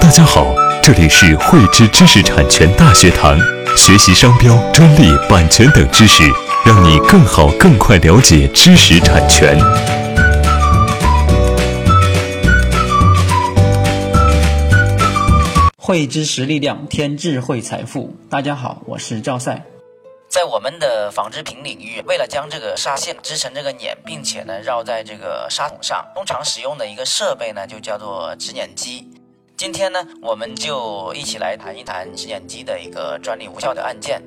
大家好，这里是汇知知识产权大学堂，学习商标、专利、版权等知识，让你更好、更快了解知识产权。汇知识力量，添智慧财富。大家好，我是赵赛。在我们的纺织品领域，为了将这个纱线织成这个捻，并且呢绕在这个纱筒上，通常使用的一个设备呢就叫做织捻机。今天呢，我们就一起来谈一谈织捻机的一个专利无效的案件。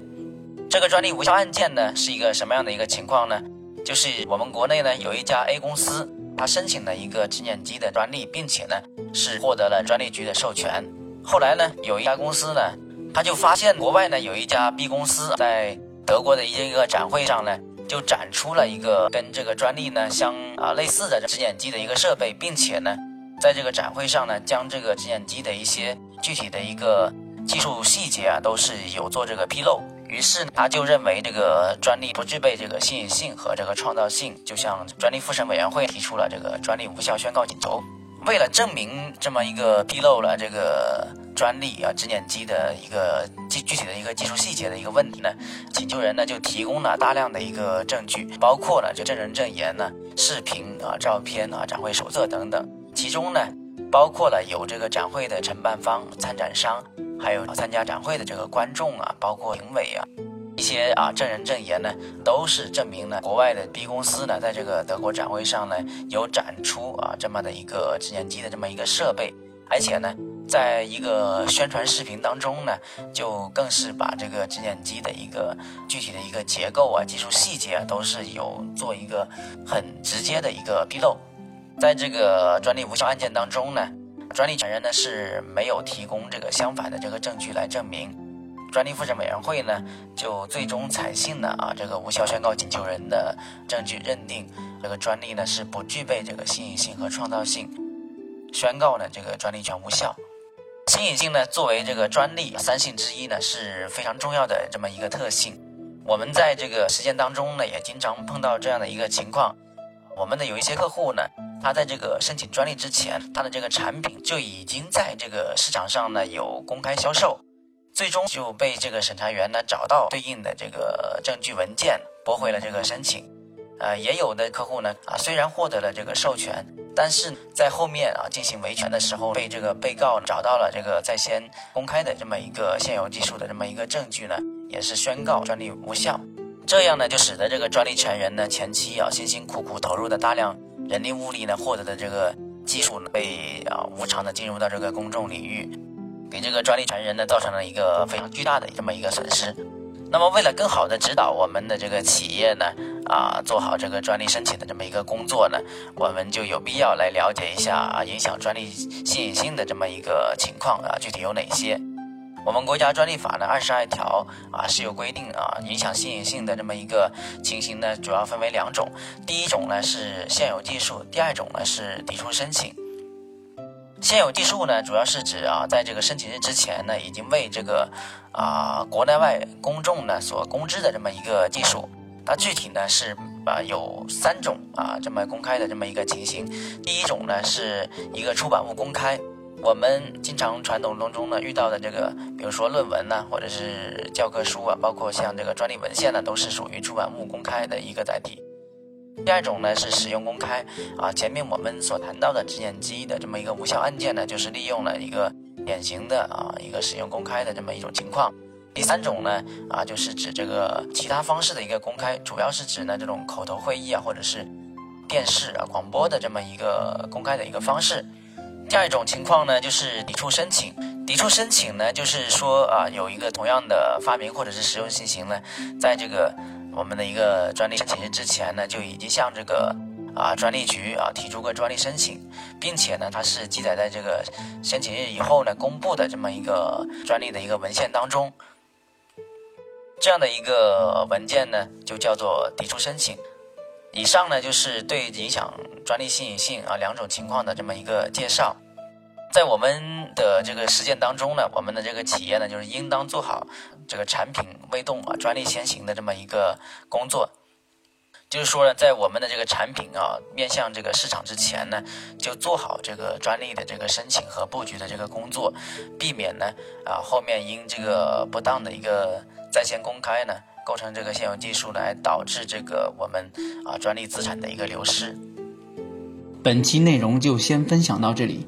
这个专利无效案件呢是一个什么样的一个情况呢？就是我们国内呢有一家 A 公司，它申请了一个织捻机的专利，并且呢是获得了专利局的授权。后来呢，有一家公司呢，他就发现国外呢有一家 B 公司在德国的一个展会上呢，就展出了一个跟这个专利呢相啊类似的织捻机的一个设备，并且呢，在这个展会上呢，将这个织捻机的一些具体的一个技术细节啊，都是有做这个披露。于是他就认为这个专利不具备这个新颖性和这个创造性，就向专利复审委员会提出了这个专利无效宣告请求。为了证明这么一个披露了这个专利啊织捻机的一个具具体的一个技术细节的一个问题呢，请求人呢就提供了大量的一个证据，包括了这证人证言呢、视频啊、照片啊、展会手册等等。其中呢，包括了有这个展会的承办方、参展商，还有参加展会的这个观众啊，包括评委啊。一些啊证人证言呢，都是证明了国外的 B 公司呢，在这个德国展会上呢，有展出啊这么的一个织捻机的这么一个设备，而且呢，在一个宣传视频当中呢，就更是把这个织捻机的一个具体的一个结构啊、技术细节啊，都是有做一个很直接的一个披露。在这个专利无效案件当中呢，专利权人呢是没有提供这个相反的这个证据来证明。专利复审委员会呢，就最终采信了啊这个无效宣告请求人的证据，认定这个专利呢是不具备这个新颖性和创造性，宣告呢这个专利权无效。新颖性呢作为这个专利三性之一呢是非常重要的这么一个特性。我们在这个实践当中呢也经常碰到这样的一个情况，我们的有一些客户呢，他在这个申请专利之前，他的这个产品就已经在这个市场上呢有公开销售。最终就被这个审查员呢找到对应的这个证据文件，驳回了这个申请。呃，也有的客户呢啊，虽然获得了这个授权，但是在后面啊进行维权的时候，被这个被告找到了这个在先公开的这么一个现有技术的这么一个证据呢，也是宣告专利无效。这样呢，就使得这个专利权人呢前期啊辛辛苦苦投入的大量人力物力呢获得的这个技术呢，被啊无偿的进入到这个公众领域。给这个专利权人呢造成了一个非常巨大的这么一个损失。那么为了更好的指导我们的这个企业呢，啊，做好这个专利申请的这么一个工作呢，我们就有必要来了解一下啊，影响专利新颖性的这么一个情况啊，具体有哪些？我们国家专利法呢二十二条啊是有规定啊，影响新颖性的这么一个情形呢，主要分为两种。第一种呢是现有技术，第二种呢是抵触申请。现有技术呢，主要是指啊，在这个申请日之前呢，已经为这个啊国内外公众呢所公知的这么一个技术。它具体呢是啊有三种啊这么公开的这么一个情形。第一种呢是一个出版物公开，我们经常传统当中呢遇到的这个，比如说论文呢，或者是教科书啊，包括像这个专利文献呢，都是属于出版物公开的一个载体。第二种呢是使用公开啊，前面我们所谈到的织捻机的这么一个无效案件呢，就是利用了一个典型的啊一个使用公开的这么一种情况。第三种呢啊就是指这个其他方式的一个公开，主要是指呢这种口头会议啊或者是电视啊广播的这么一个公开的一个方式。第二种情况呢就是抵触申请，抵触申请呢就是说啊有一个同样的发明或者是实用新型呢，在这个。我们的一个专利申请日之前呢，就已经向这个啊专利局啊提出过专利申请，并且呢，它是记载在这个申请日以后呢公布的这么一个专利的一个文献当中。这样的一个文件呢，就叫做抵触申请。以上呢，就是对影响专利新颖性啊两种情况的这么一个介绍。在我们的这个实践当中呢，我们的这个企业呢，就是应当做好这个产品未动啊，专利先行的这么一个工作。就是说呢，在我们的这个产品啊面向这个市场之前呢，就做好这个专利的这个申请和布局的这个工作，避免呢啊后面因这个不当的一个在线公开呢，构成这个现有技术来导致这个我们啊专利资产的一个流失。本期内容就先分享到这里。